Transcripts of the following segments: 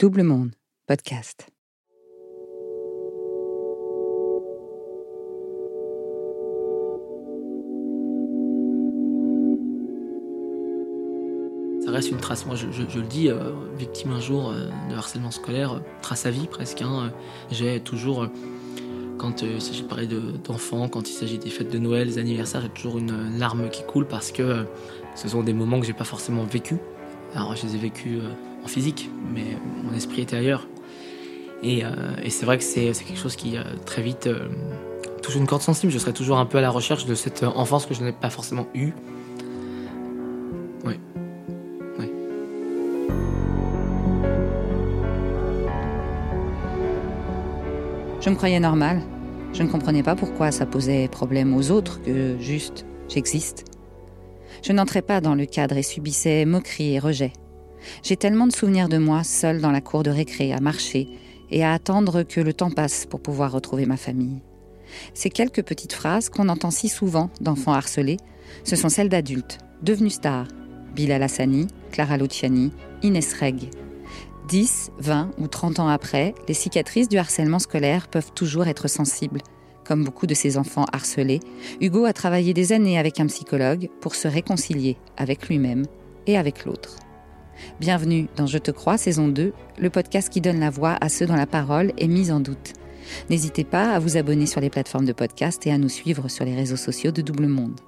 Double Monde, podcast. Ça reste une trace. Moi, je, le dis, euh, victime un jour euh, de harcèlement scolaire, euh, trace à vie presque. Hein, j'ai toujours, quand il s'agit de parler d'enfants, quand il s'agit des fêtes de Noël, des anniversaires, j'ai toujours une larme qui coule parce que ce sont des moments que j'ai pas forcément vécu. Alors, je les ai vécus en physique, mais mon esprit était ailleurs. Et, euh, c'est vrai que c'est quelque chose qui euh, très vite euh, touche une corde sensible. Je serai toujours un peu à la recherche de cette enfance que je n'ai pas forcément eue. Oui. Oui. Je me croyais normale. Je ne comprenais pas pourquoi ça posait problème aux autres que juste j'existe. Je n'entrais pas dans le cadre et subissais moqueries et rejets. J'ai tellement de souvenirs de moi seule dans la cour de récré à marcher et à attendre que le temps passe pour pouvoir retrouver ma famille. Ces quelques petites phrases qu'on entend si souvent d'enfants harcelés, ce sont celles d'adultes, devenus stars. Bilal Hassani, Clara Luciani, Inès Reg. 10, 20 ou 30 ans après, les cicatrices du harcèlement scolaire peuvent toujours être sensibles. Comme beaucoup de ces enfants harcelés, Hugo a travaillé des années avec un psychologue pour se réconcilier avec lui-même et avec l'autre. Bienvenue dans Je te crois, saison 2, le podcast qui donne la voix à ceux dont la parole est mise en doute. N'hésitez pas à vous abonner sur les plateformes de podcast et à nous suivre sur les réseaux sociaux de Double Monde.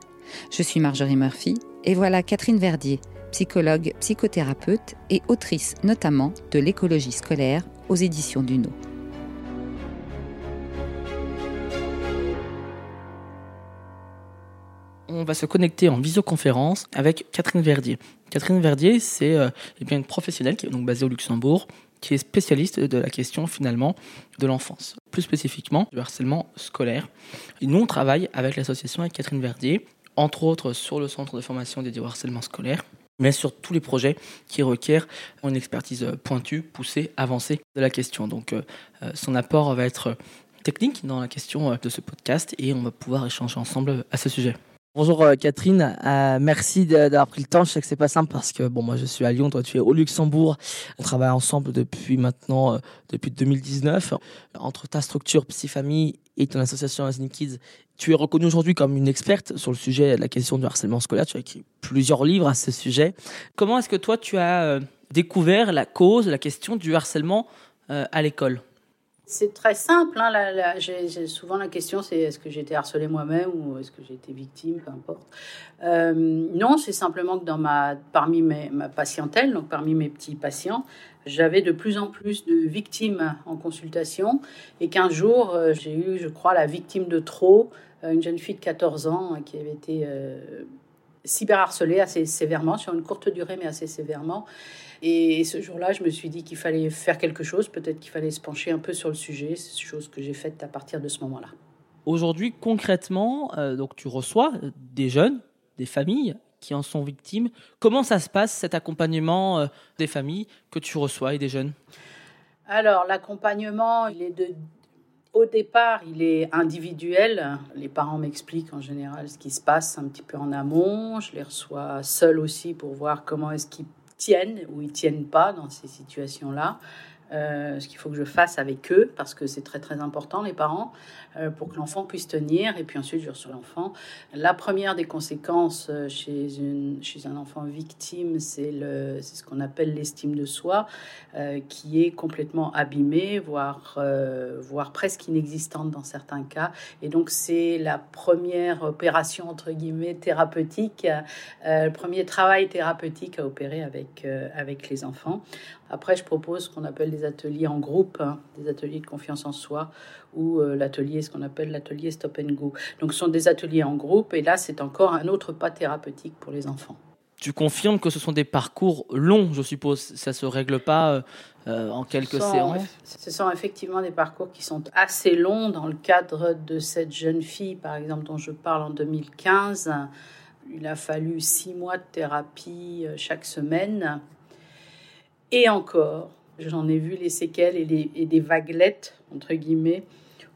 Je suis Marjorie Murphy et voilà Catherine Verdier, psychologue, psychothérapeute et autrice notamment de l'écologie scolaire aux éditions Duno. On va se connecter en visioconférence avec Catherine Verdier. Catherine Verdier, c'est euh, eh une professionnelle qui est donc basée au Luxembourg, qui est spécialiste de la question finalement de l'enfance, plus spécifiquement du harcèlement scolaire. Nous, on travaille avec l'association avec Catherine Verdier, entre autres sur le centre de formation dédié au harcèlement scolaire, mais sur tous les projets qui requièrent une expertise pointue, poussée, avancée de la question. Donc euh, euh, son apport va être technique dans la question de ce podcast et on va pouvoir échanger ensemble à ce sujet. Bonjour euh, Catherine, euh, merci d'avoir pris le temps. Je sais que c'est pas simple parce que bon moi je suis à Lyon, toi tu es au Luxembourg. On travaille ensemble depuis maintenant euh, depuis 2019. Entre ta structure Psy-Famille et ton association Asni Kids, tu es reconnue aujourd'hui comme une experte sur le sujet de la question du harcèlement scolaire. Tu as écrit plusieurs livres à ce sujet. Comment est-ce que toi tu as découvert la cause, la question du harcèlement à l'école? C'est très simple. Hein, souvent la question, c'est est-ce que j'ai été harcelée moi-même ou est-ce que j'ai été victime, peu importe. Euh, non, c'est simplement que dans ma, parmi ma patientèle, donc parmi mes petits patients, j'avais de plus en plus de victimes en consultation et qu'un jour, euh, j'ai eu, je crois, la victime de trop, euh, une jeune fille de 14 ans qui avait été cyberharcelée assez sévèrement, sur une courte durée, mais assez sévèrement. Et ce jour-là, je me suis dit qu'il fallait faire quelque chose, peut-être qu'il fallait se pencher un peu sur le sujet. C'est chose que j'ai faite à partir de ce moment-là. Aujourd'hui, concrètement, euh, donc tu reçois des jeunes, des familles qui en sont victimes. Comment ça se passe cet accompagnement euh, des familles que tu reçois et des jeunes? Alors l'accompagnement, il est de au départ, il est individuel. Les parents m'expliquent en général ce qui se passe un petit peu en amont. Je les reçois seuls aussi pour voir comment est-ce qu'ils tiennent ou ils tiennent pas dans ces situations-là. Euh, ce qu'il faut que je fasse avec eux, parce que c'est très très important, les parents, euh, pour que l'enfant puisse tenir, et puis ensuite je reçois l'enfant. La première des conséquences euh, chez, un enfant victime, c'est ce qu'on appelle l'estime de soi, qui est complètement abîmée, voire, voire presque inexistante dans certains cas. Et donc c'est la première opération, entre guillemets, thérapeutique, le premier travail thérapeutique à opérer avec, avec les enfants. Après, je propose ce qu'on appelle des ateliers en groupe, hein, des ateliers de confiance en soi, ou euh, l'atelier, ce qu'on appelle l'atelier stop and go. Donc, ce sont des ateliers en groupe, et là, c'est encore un autre pas thérapeutique pour les enfants. Tu confirmes que ce sont des parcours longs, je suppose. Ça se règle pas euh, euh, en quelques séances. Ce sont effectivement des parcours qui sont assez longs. Dans le cadre de cette jeune fille, par exemple, dont je parle en 2015, il a fallu six mois de thérapie chaque semaine et encore, j'en ai vu les séquelles et, des vaguelettes, entre guillemets,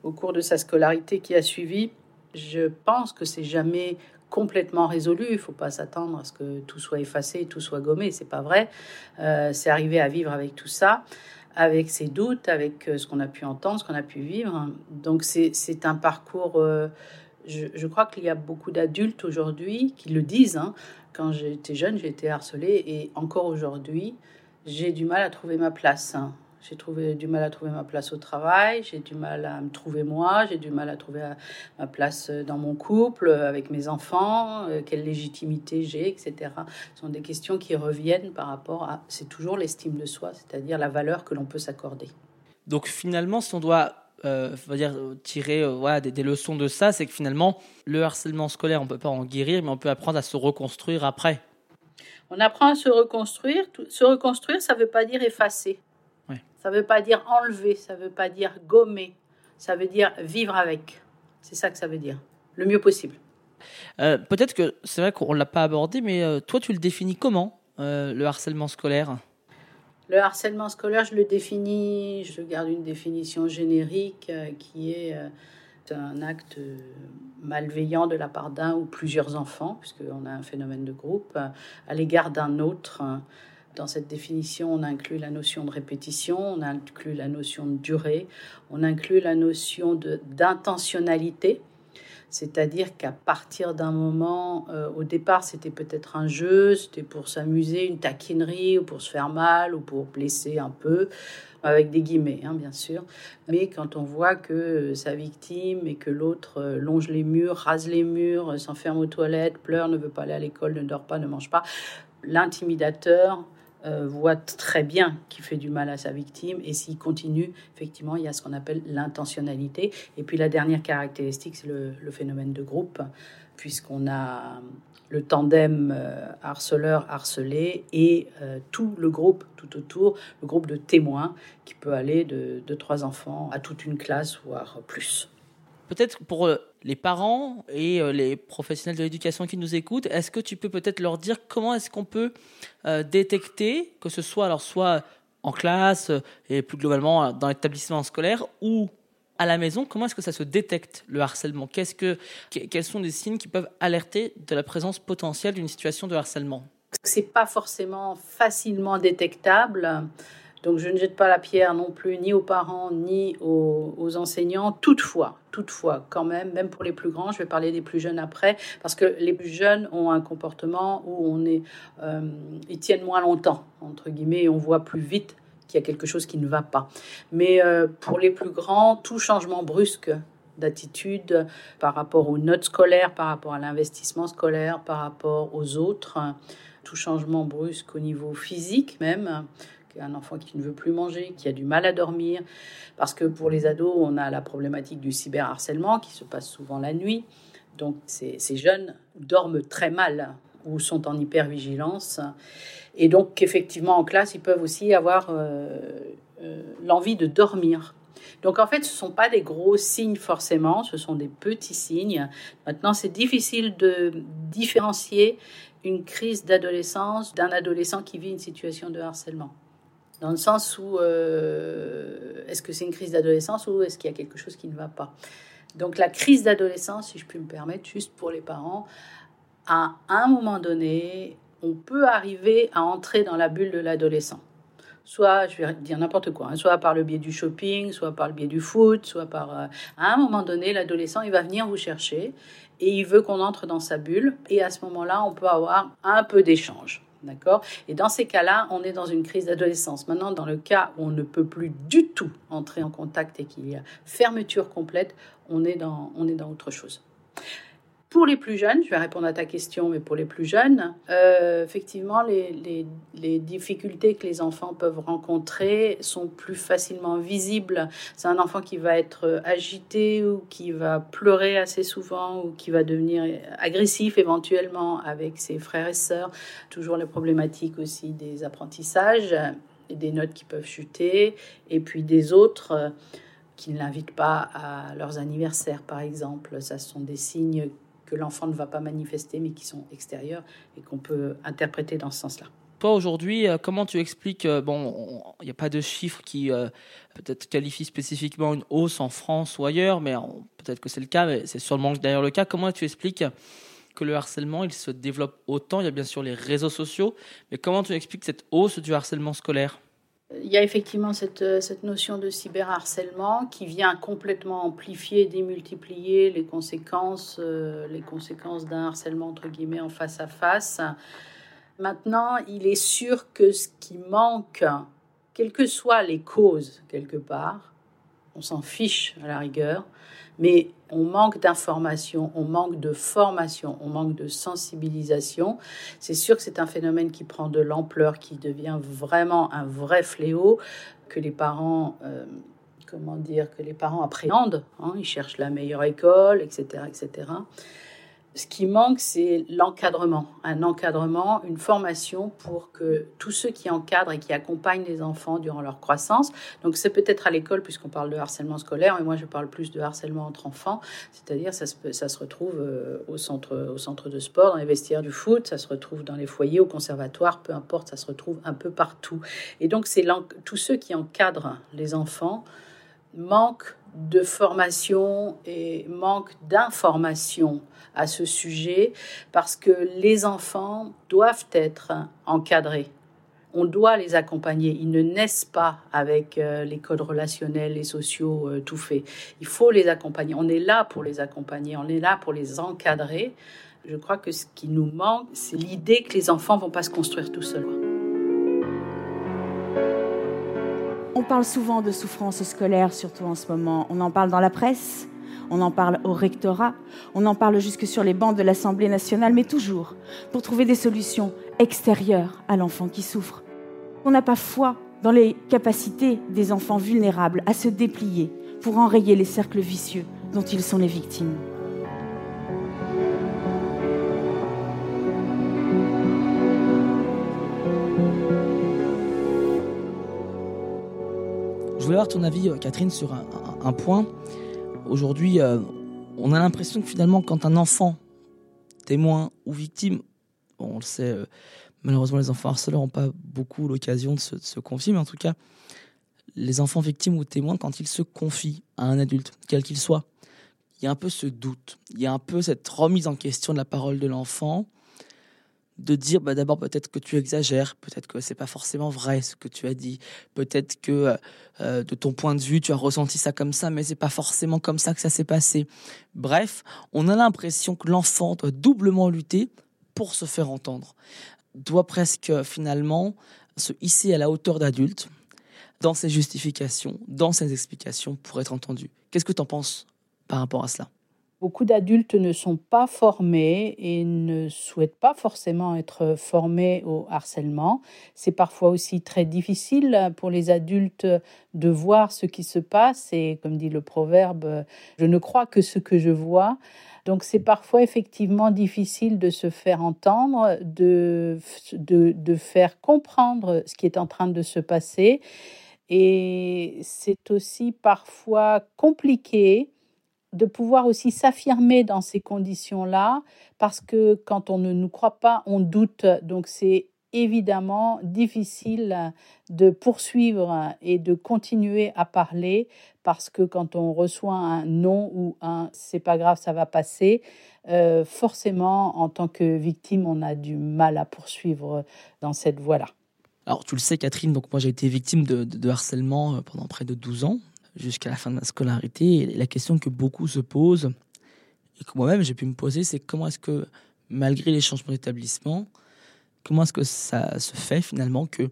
au cours de sa scolarité qui a suivi. Je pense que c'est jamais complètement résolu. Il ne faut pas s'attendre à ce que tout soit effacé, tout soit gommé. C'est pas vrai. Euh, c'est arrivé à vivre avec tout ça. avec ses doutes, avec ce qu'on a pu entendre, ce qu'on a pu vivre. Donc c'est un parcours, je, crois qu'il y a beaucoup d'adultes aujourd'hui qui le disent. Hein. Quand j'étais jeune, j'ai été harcelée et encore aujourd'hui, j'ai du mal à trouver ma place. Hein. J'ai trouvé du mal à trouver ma place au travail, j'ai du mal à me trouver moi, j'ai du mal à trouver ma place dans mon couple, avec mes enfants, euh, quelle légitimité j'ai, etc. Ce sont des questions qui reviennent par rapport à, c'est toujours l'estime de soi, c'est-à-dire la valeur que l'on peut s'accorder. Donc finalement, si on doit euh, dire, tirer euh, voilà, des, leçons de ça, c'est que finalement, le harcèlement scolaire, on ne peut pas en guérir, mais on peut apprendre à se reconstruire après. On apprend à se reconstruire. Se reconstruire, ça ne veut pas dire effacer. Ça ne veut pas dire enlever, ça ne veut pas dire gommer, ça veut dire vivre avec. C'est ça que ça veut dire, le mieux possible. Euh, peut-être que c'est vrai qu'on ne l'a pas abordé, mais euh, toi, tu le définis comment, euh, le harcèlement scolaire? Le harcèlement scolaire, je le définis, je garde une définition générique qui est un acte malveillant de la part d'un ou plusieurs enfants, puisqu'on a un phénomène de groupe, à l'égard d'un autre dans cette définition, on inclut la notion de répétition, on inclut la notion de durée, on inclut la notion d'intentionnalité, c'est-à-dire qu'à partir d'un moment, euh, au départ, c'était peut-être un jeu, c'était pour s'amuser, une taquinerie, ou pour se faire mal, ou pour blesser un peu, avec des guillemets, hein, bien sûr. Mais quand on voit que sa victime et que l'autre euh, longe les murs, rase les murs, s'enferme aux toilettes, pleure, ne veut pas aller à l'école, ne dort pas, ne mange pas, l'intimidateur euh, voit très bien qu'il fait du mal à sa victime et s'il continue, effectivement, il y a ce qu'on appelle l'intentionnalité. Et puis la dernière caractéristique, c'est le, phénomène de groupe, puisqu'on a le tandem euh, harceleur-harcelé et euh, tout le groupe tout autour, le groupe de témoins qui peut aller de, de trois enfants à toute une classe, voire plus. Peut-être pour euh, les parents et euh, les professionnels de l'éducation qui nous écoutent, est-ce que tu peux peut-être leur dire comment est-ce qu'on peut euh, détecter, que ce soit alors soit en classe et plus globalement dans l'établissement scolaire ou à la maison, comment est-ce que ça se détecte le harcèlement? Qu'est-ce que, Quels sont les signes qui peuvent alerter de la présence potentielle d'une situation de harcèlement? C'est pas forcément facilement détectable. Donc je ne jette pas la pierre non plus ni aux parents ni aux, enseignants. Toutefois, toutefois, quand même, même pour les plus grands, je vais parler des plus jeunes après, parce que les plus jeunes ont un comportement où on est, euh, ils tiennent moins longtemps entre guillemets, et on voit plus vite qu'il y a quelque chose qui ne va pas. Mais euh, pour les plus grands, tout changement brusque d'attitude par rapport aux notes scolaires, par rapport à l'investissement scolaire, par rapport aux autres, tout changement brusque au niveau physique même, un enfant qui ne veut plus manger, qui a du mal à dormir, parce que pour les ados, on a la problématique du cyberharcèlement qui se passe souvent la nuit. Donc ces, jeunes dorment très mal ou sont en hypervigilance. Et donc effectivement en classe, ils peuvent aussi avoir euh, euh, l'envie de dormir. Donc en fait, ce ne sont pas des gros signes forcément, ce sont des petits signes. Maintenant, c'est difficile de différencier une crise d'adolescence d'un adolescent qui vit une situation de harcèlement. Dans le sens où euh, est-ce que c'est une crise d'adolescence ou est-ce qu'il y a quelque chose qui ne va pas? Donc la crise d'adolescence, si je puis me permettre, juste pour les parents, à un moment donné, on peut arriver à entrer dans la bulle de l'adolescent. Soit, je vais dire n'importe quoi, hein, soit par le biais du shopping, soit par le biais du foot, soit par... Euh, à un moment donné, l'adolescent, il va venir vous chercher et il veut qu'on entre dans sa bulle. Et à ce moment-là, on peut avoir un peu d'échange. D'accord? Et dans ces cas-là, on est dans une crise d'adolescence. Maintenant, dans le cas où on ne peut plus du tout entrer en contact et qu'il y a fermeture complète, on est dans, on est dans autre chose. Pour les plus jeunes, je vais répondre à ta question, mais pour les plus jeunes, euh, effectivement, les, les, difficultés que les enfants peuvent rencontrer sont plus facilement visibles. C'est un enfant qui va être agité ou qui va pleurer assez souvent ou qui va devenir agressif éventuellement avec ses frères et sœurs. Toujours les problématiques aussi des apprentissages et des notes qui peuvent chuter, et puis des autres euh, qui ne l'invitent pas à leurs anniversaires, par exemple. Ça sont des signes que l'enfant ne va pas manifester, mais qui sont extérieurs et qu'on peut interpréter dans ce sens-là. Toi, aujourd'hui, euh, comment tu expliques, euh, bon, il n'y a pas de chiffres qui euh, peut-être qualifient spécifiquement une hausse en France ou ailleurs, mais peut-être que c'est le cas, mais c'est sûrement d'ailleurs le cas. Comment tu expliques que le harcèlement, il se développe autant? Il y a bien sûr les réseaux sociaux, mais comment tu expliques cette hausse du harcèlement scolaire? Il y a effectivement cette, euh, cette notion de cyberharcèlement qui vient complètement amplifier, démultiplier les conséquences, euh, les conséquences d'un harcèlement entre guillemets en face à face. Maintenant, il est sûr que ce qui manque, quelles que soient les causes quelque part, on s'en fiche à la rigueur, mais on manque d'information, on manque de formation, on manque de sensibilisation. C'est sûr que c'est un phénomène qui prend de l'ampleur, qui devient vraiment un vrai fléau, que les parents, euh, comment dire, que les parents appréhendent. Hein, ils cherchent la meilleure école, etc., etc. Ce qui manque, c'est l'encadrement, un encadrement, une formation pour que tous ceux qui encadrent et qui accompagnent les enfants durant leur croissance, donc c'est peut-être à l'école puisqu'on parle de harcèlement scolaire, mais moi je parle plus de harcèlement entre enfants, c'est-à-dire ça se, retrouve euh, au centre, au centre de sport, dans les vestiaires du foot, ça se retrouve dans les foyers, au conservatoire, peu importe, ça se retrouve un peu partout. Et donc c'est tous ceux qui encadrent les enfants manquent de formation et manquent d'information à ce sujet parce que les enfants doivent être encadrés. On doit les accompagner. Ils ne naissent pas avec euh, les codes relationnels et sociaux euh, tout faits. Il faut les accompagner. On est là pour les accompagner. On est là pour les encadrer. Je crois que ce qui nous manque, c'est l'idée que les enfants vont pas se construire tout seuls. On parle souvent de souffrance scolaire, surtout en ce moment. On en parle dans la presse, on en parle au rectorat, on en parle jusque sur les bancs de l'Assemblée nationale, mais toujours pour trouver des solutions extérieures à l'enfant qui souffre. On n'a pas foi dans les capacités des enfants vulnérables à se déplier pour enrayer les cercles vicieux dont ils sont les victimes. Voulais avoir ton avis, euh, Catherine, sur un point. Aujourd'hui, euh, on a l'impression que finalement, quand un enfant, témoin ou victime, on le sait, euh, malheureusement, les enfants harceleurs n'ont pas beaucoup l'occasion de se, confier, mais en tout cas, les enfants victimes ou témoins, quand ils se confient à un adulte, quel qu'il soit, il y a un peu ce doute, il y a un peu cette remise en question de la parole de l'enfant, de dire bah, d'abord peut-être que tu exagères, peut-être que c'est pas forcément vrai ce que tu as dit, peut-être que euh, euh, de ton point de vue tu as ressenti ça comme ça, mais c'est pas forcément comme ça que ça s'est passé. Bref, on a l'impression que l'enfant doit doublement lutter pour se faire entendre, doit presque finalement se hisser à la hauteur d'adulte dans ses justifications, dans ses explications pour être entendu. Qu'est-ce que tu en penses par rapport à cela? Beaucoup d'adultes ne sont pas formés et ne souhaitent pas forcément être formés au harcèlement. C'est parfois aussi très difficile pour les adultes de voir ce qui se passe et comme dit le proverbe, je ne crois que ce que je vois. Donc c'est parfois effectivement difficile de se faire entendre, de, de, faire comprendre ce qui est en train de se passer. Et c'est aussi parfois compliqué de pouvoir aussi s'affirmer dans ces conditions-là, parce que quand on ne nous croit pas, on doute. Donc c'est évidemment difficile de poursuivre et de continuer à parler, parce que quand on reçoit un non ou un c'est pas grave, ça va passer, euh, forcément, en tant que victime, on a du mal à poursuivre dans cette voie-là. Alors, tu le sais, Catherine, donc moi j'ai été victime de, de harcèlement euh, pendant près de 12 ans jusqu'à la fin de ma scolarité. La question que beaucoup se posent, et que moi-même j'ai pu me poser, c'est comment est-ce que, malgré les changements d'établissement, comment est-ce que ça se fait finalement que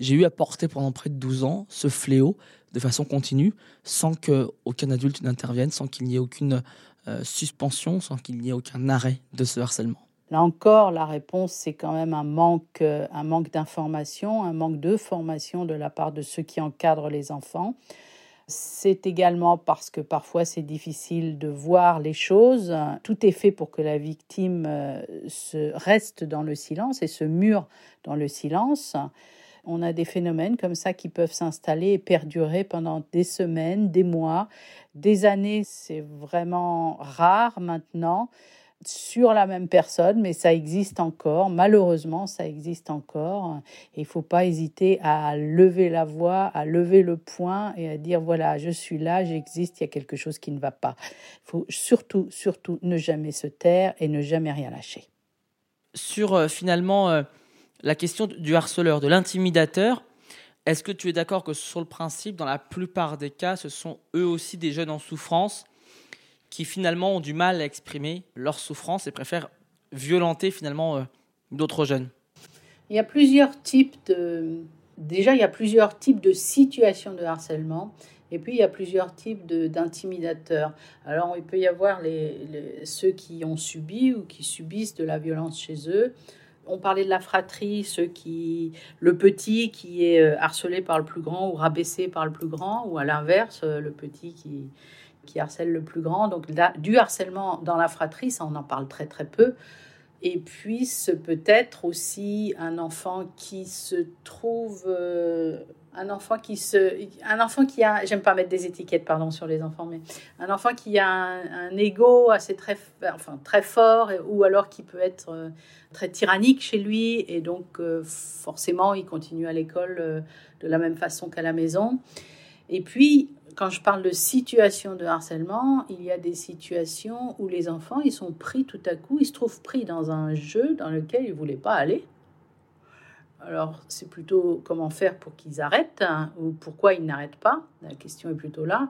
j'ai eu à porter pendant près de 12 ans ce fléau de façon continue, sans qu'aucun adulte n'intervienne, sans qu'il n'y ait aucune euh, suspension, sans qu'il n'y ait aucun arrêt de ce harcèlement? Là encore, la réponse, c'est quand même un manque, euh, un manque d'information, un manque de formation de la part de ceux qui encadrent les enfants. C'est également parce que parfois c'est difficile de voir les choses. Tout est fait pour que la victime euh, se reste dans le silence et se mure dans le silence. On a des phénomènes comme ça qui peuvent s'installer et perdurer pendant des semaines, des mois, des années. C'est vraiment rare maintenant sur la même personne, mais ça existe encore. Malheureusement, ça existe encore. il ne faut pas hésiter à lever la voix, à lever le poing et à dire voilà, je suis là, j'existe, il y a quelque chose qui ne va pas. Il faut surtout, surtout ne jamais se taire et ne jamais rien lâcher. Sur euh, finalement euh, la question du harceleur, de l'intimidateur, Est-ce que tu es d'accord que sur le principe, dans la plupart des cas, ce sont eux aussi des jeunes en souffrance qui finalement ont du mal à exprimer leur souffrance et préfèrent violenter finalement euh, d'autres jeunes Il y a plusieurs types de... Déjà, il y a plusieurs types de situations de harcèlement. Et puis, il y a plusieurs types d'intimidateurs. Alors, il peut y avoir les, ceux qui ont subi ou qui subissent de la violence chez eux. On parlait de la fratrie, ceux qui, le petit qui est euh, harcelé par le plus grand ou rabaissé par le plus grand, ou à l'inverse, euh, le petit qui, qui harcèle le plus grand. Donc du harcèlement dans la fratrie, ça on en parle très très peu. Et puis ce peut être aussi un enfant qui se trouve euh, un enfant qui se un enfant qui a j'aime pas mettre des étiquettes pardon sur les enfants mais un enfant qui a un, ego assez très enfin très fort ou alors qui peut être euh, très tyrannique chez lui et donc euh, forcément il continue à l'école de la même façon qu'à la maison et puis quand je parle de situation de harcèlement, il y a des situations où les enfants, ils sont pris tout à coup, ils se trouvent pris dans un jeu dans lequel ils ne voulaient pas aller. Alors, c'est plutôt comment faire pour qu'ils arrêtent hein, ou pourquoi ils n'arrêtent pas. La question est plutôt là.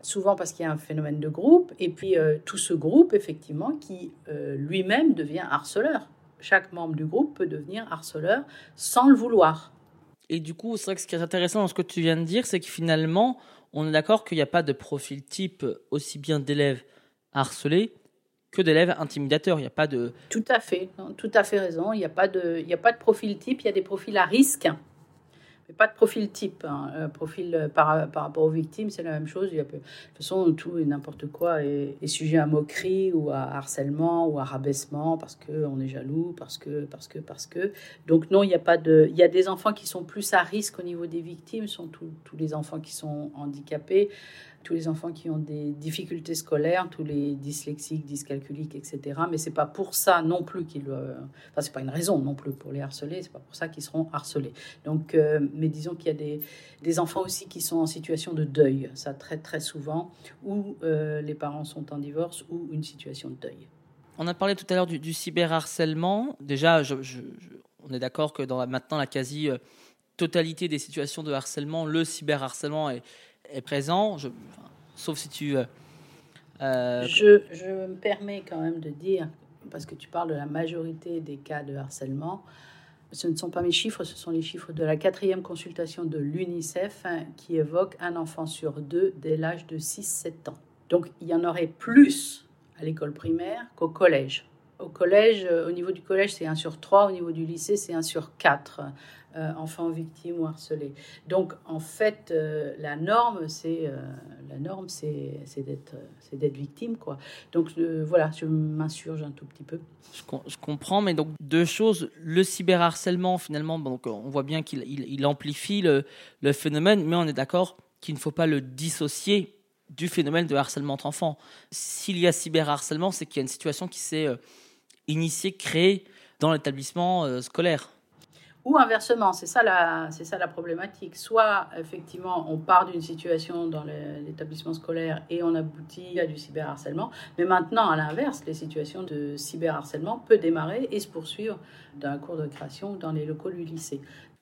Souvent parce qu'il y a un phénomène de groupe et puis euh, tout ce groupe, effectivement, qui euh, lui-même devient harceleur. Chaque membre du groupe peut devenir harceleur sans le vouloir. Et du coup, c'est vrai que ce qui est intéressant dans ce que tu viens de dire, c'est que finalement, on est d'accord qu'il n'y a pas de profil type aussi bien d'élèves harcelés que d'élèves intimidateurs. Il n'y a pas de. Tout à fait, tout à fait raison. Il n'y a, pas de, il a pas de profil type, il y a des profils à risque pas de profil type. Hein. Euh, profil euh, par, par, rapport aux victimes, c'est la même chose. Il y a, de toute façon, tout et n'importe quoi est, sujet à moquerie ou à harcèlement ou à rabaissement parce qu'on est jaloux, parce que, parce que, parce que. Donc non, il n'y a pas de... Il y a des enfants qui sont plus à risque au niveau des victimes, sont tous les enfants qui sont handicapés tous les enfants qui ont des difficultés scolaires, tous les dyslexiques, dyscalculiques, etc. Mais c'est pas pour ça non plus qu'ils, enfin c'est pas une raison non plus pour les harceler, c'est pas pour ça qu'ils seront harcelés. Donc, euh, mais disons qu'il y a des, des, enfants aussi qui sont en situation de deuil, ça très très souvent, où euh, les parents sont en divorce ou une situation de deuil. On a parlé tout à l'heure du, cyberharcèlement. Déjà, on est d'accord que dans maintenant la quasi euh, totalité des situations de harcèlement, le cyberharcèlement est, est présent, je, sauf si tu... Euh, euh, je, me permets quand même de dire, parce que tu parles de la majorité des cas de harcèlement, ce ne sont pas mes chiffres, ce sont les chiffres de la quatrième consultation de l'UNICEF hein, qui évoque un enfant sur deux dès l'âge de 6-7 ans. Donc il y en aurait plus à l'école primaire qu'au collège. Au collège, euh, au niveau du collège, c'est 1 sur 3, au niveau du lycée, c'est 1 sur 4. Euh, enfants victimes ou harcelés. Donc en fait, euh, la norme, c'est euh, la norme, c'est d'être c'est d'être victime quoi. Donc voilà, je m'insurge un tout petit peu. Je, comprends, mais donc deux choses. Le cyberharcèlement, finalement, donc on voit bien qu'il il, amplifie le, le phénomène, mais on est d'accord qu'il ne faut pas le dissocier du phénomène de harcèlement entre enfants. S'il y a cyberharcèlement, c'est qu'il y a une situation qui s'est initiée, créée dans l'établissement scolaire. Ou inversement, c'est ça, la, c'est ça la problématique. Soit, effectivement, on part d'une situation dans l'établissement scolaire et on aboutit à du cyberharcèlement. Mais maintenant, à l'inverse, les situations de cyberharcèlement peuvent démarrer et se poursuivre dans un cours de création dans les locaux du lycée.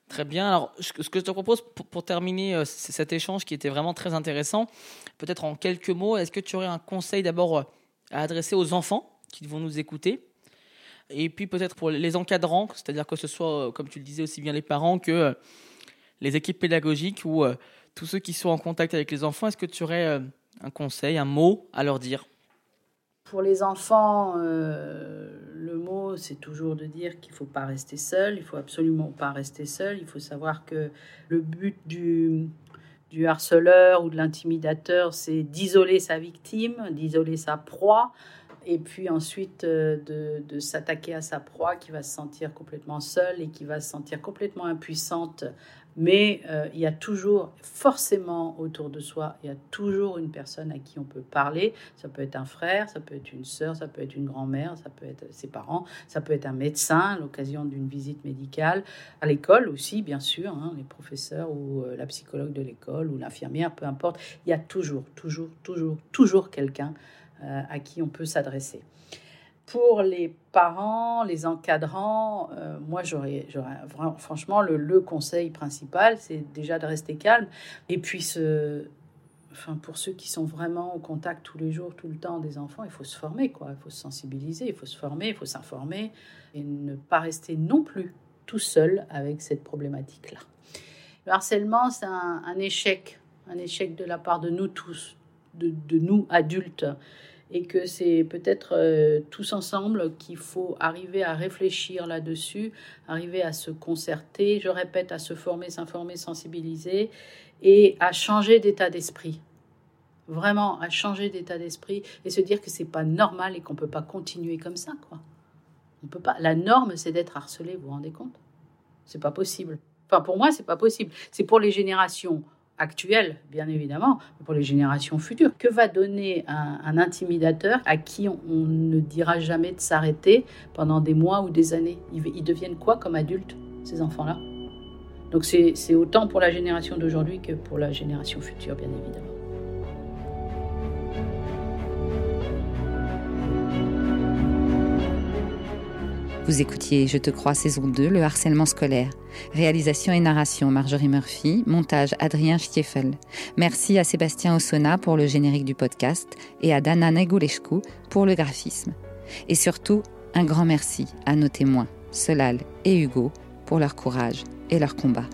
Très bien. Alors, ce que je te propose pour, terminer euh, cet échange qui était vraiment très intéressant, peut-être en quelques mots, est-ce que tu aurais un conseil d'abord euh, à adresser aux enfants qui vont nous écouter? Et puis peut-être pour les encadrants, c'est-à-dire que ce soit, euh, comme tu le disais, aussi bien les parents que euh, les équipes pédagogiques ou euh, tous ceux qui sont en contact avec les enfants, est-ce que tu aurais un conseil, un mot à leur dire? Pour les enfants, le mot, c'est toujours de dire qu'il ne faut pas rester seul, il faut absolument pas rester seul, il faut savoir que le but du, du harceleur ou de l'intimidateur, c'est d'isoler sa victime, d'isoler sa proie, et puis ensuite euh, de, s'attaquer à sa proie qui va se sentir complètement seule et qui va se sentir complètement impuissante. Mais euh, il y a toujours, forcément autour de soi, il y a toujours une personne à qui on peut parler. Ça peut être un frère, ça peut être une sœur, ça peut être une grand-mère, ça peut être ses parents, ça peut être un médecin à l'occasion d'une visite médicale. À l'école aussi, bien sûr, hein, les professeurs ou euh, la psychologue de l'école ou l'infirmière, peu importe. Il y a toujours, toujours, toujours, toujours quelqu'un euh, à qui on peut s'adresser. pour les parents, les encadrants, euh, moi j'aurais, franchement le, conseil principal, c'est déjà de rester calme et puis enfin pour ceux qui sont vraiment au contact tous les jours, tout le temps des enfants, il faut se former quoi, il faut se sensibiliser, il faut se former, il faut s'informer et ne pas rester non plus tout seul avec cette problématique là. Le harcèlement, c'est un, échec, un échec de la part de nous tous, de nous adultes et que c'est peut-être euh, tous ensemble qu'il faut arriver à réfléchir là-dessus, arriver à se concerter, je répète, à se former, s'informer, sensibiliser et à changer d'état d'esprit. Vraiment, à changer d'état d'esprit et se dire que c'est pas normal et qu'on peut pas continuer comme ça, quoi. On peut pas. La norme, c'est d'être harcelé. Vous vous rendez compte? C'est pas possible. Enfin, pour moi, c'est pas possible. C'est pour les générations actuelle, bien évidemment, mais pour les générations futures. Que va donner un, intimidateur à qui on, ne dira jamais de s'arrêter pendant des mois ou des années? Ils, ils deviennent quoi comme adultes, ces enfants-là? Donc c'est autant pour la génération d'aujourd'hui que pour la génération future, bien évidemment. Vous écoutiez Je te crois saison 2, le harcèlement scolaire. Réalisation et narration Marjorie Murphy, montage Adrien Stiefel. Merci à Sébastien Ossona pour le générique du podcast et à Dana Negulescu pour le graphisme. Et surtout, un grand merci à nos témoins, Solal et Hugo, pour leur courage et leur combat.